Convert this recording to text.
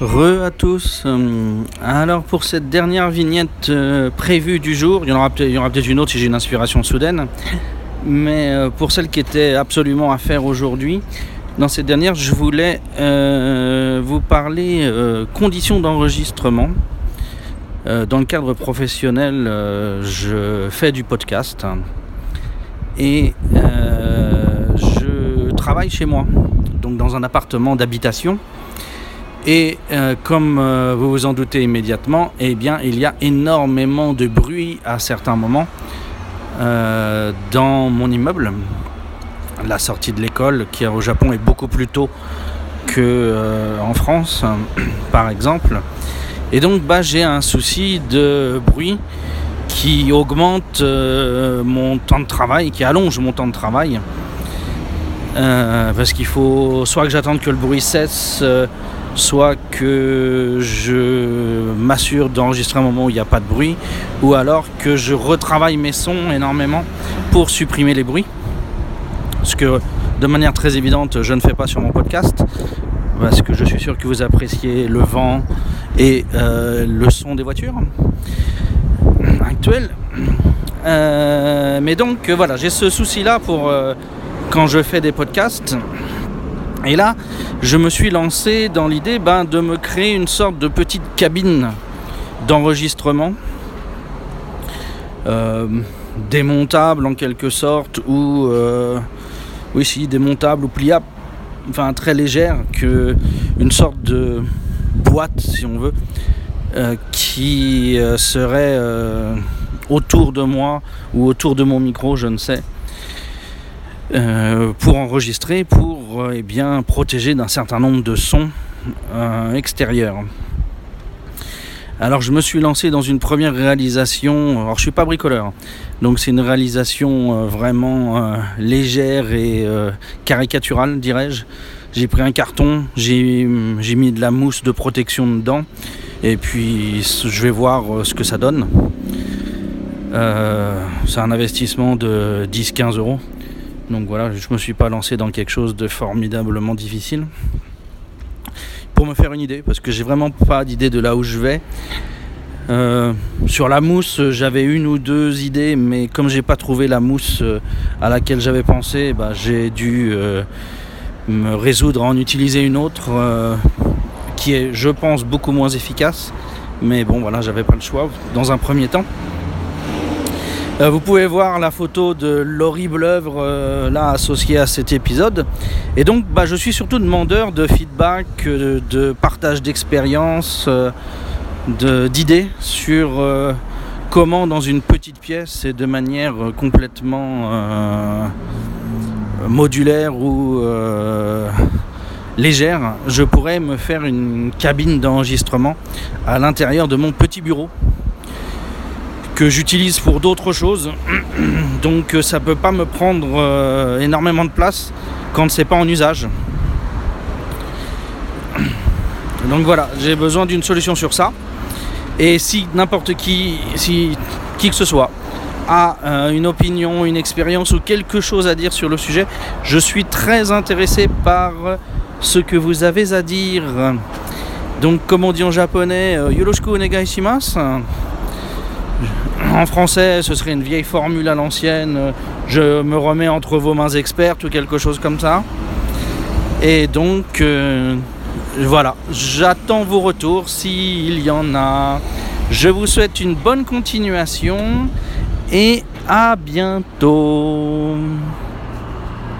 Re à tous. Euh, alors pour cette dernière vignette euh, prévue du jour, il y en aura peut-être une autre si j'ai une inspiration soudaine, mais euh, pour celle qui était absolument à faire aujourd'hui, dans cette dernière, je voulais vous parler conditions d'enregistrement. dans le cadre professionnel, je fais du podcast et je travaille chez moi, donc dans un appartement d'habitation. Et euh, comme euh, vous vous en doutez immédiatement, eh bien, il y a énormément de bruit à certains moments euh, dans mon immeuble. La sortie de l'école, qui au Japon est beaucoup plus tôt qu'en France, par exemple. Et donc, bah, j'ai un souci de bruit qui augmente mon temps de travail, qui allonge mon temps de travail. parce qu'il faut soit que j'attende que le bruit cesse soit que je m'assure d'enregistrer un moment où il n'y a pas de bruit, ou alors que je retravaille mes sons énormément pour supprimer les bruits. Ce que de manière très évidente je ne fais pas sur mon podcast, parce que je suis sûr que vous appréciez le vent et euh, le son des voitures actuelles. Euh, mais donc voilà, j'ai ce souci-là pour euh, quand je fais des podcasts et là, je me suis lancé dans l'idée ben, de me créer une sorte de petite cabine d'enregistrement, euh, démontable en quelque sorte, ou euh, oui, si, démontable ou pliable, enfin très légère, que une sorte de boîte, si on veut, euh, qui serait autour de moi ou autour de mon micro, je ne sais. Pour enregistrer, pour euh, eh bien, protéger d'un certain nombre de sons euh, extérieurs. Alors je me suis lancé dans une première réalisation, alors je suis pas bricoleur, donc c'est une réalisation euh, vraiment légère et caricaturale dirais-je. J'ai pris un carton, j'ai mis de la mousse de protection dedans et puis je vais voir ce que ça donne. c'est un investissement de 10-15 euros. Donc voilà, je ne me suis pas lancé dans quelque chose de formidablement difficile. Pour me faire une idée, parce que j'ai vraiment pas d'idée de là où je vais. Euh, sur la mousse, j'avais une ou deux idées, mais comme j'ai pas trouvé la mousse euh, à laquelle j'avais pensé, bah, j'ai dû euh, me résoudre à en utiliser une autre qui est, je pense, beaucoup moins efficace. Mais bon, voilà, j'avais pas le choix dans un premier temps. Euh, vous pouvez voir la photo de l'horrible œuvre euh, là associée à cet épisode. Et donc bah, je suis surtout demandeur de feedback, euh, de partage d'expériences, d'idées sur comment dans une petite pièce et de manière complètement modulaire ou légère, je pourrais me faire une cabine d'enregistrement à l'intérieur de mon petit bureau que j'utilise pour d'autres choses. Donc euh, ça peut pas me prendre euh, énormément de place quand c'est pas en usage. Donc voilà, j'ai besoin d'une solution sur ça. Et si n'importe qui, si qui que ce soit a euh, une opinion, une expérience ou quelque chose à dire sur le sujet, je suis très intéressé par ce que vous avez à dire. Donc comme on dit en japonais, Yoroshiku onegaishimasu. En français, ce serait une vieille formule à l'ancienne. Je me remets entre vos mains expertes ou quelque chose comme ça. Et donc, euh, voilà, j'attends vos retours s'il y en a. Je vous souhaite une bonne continuation et à bientôt.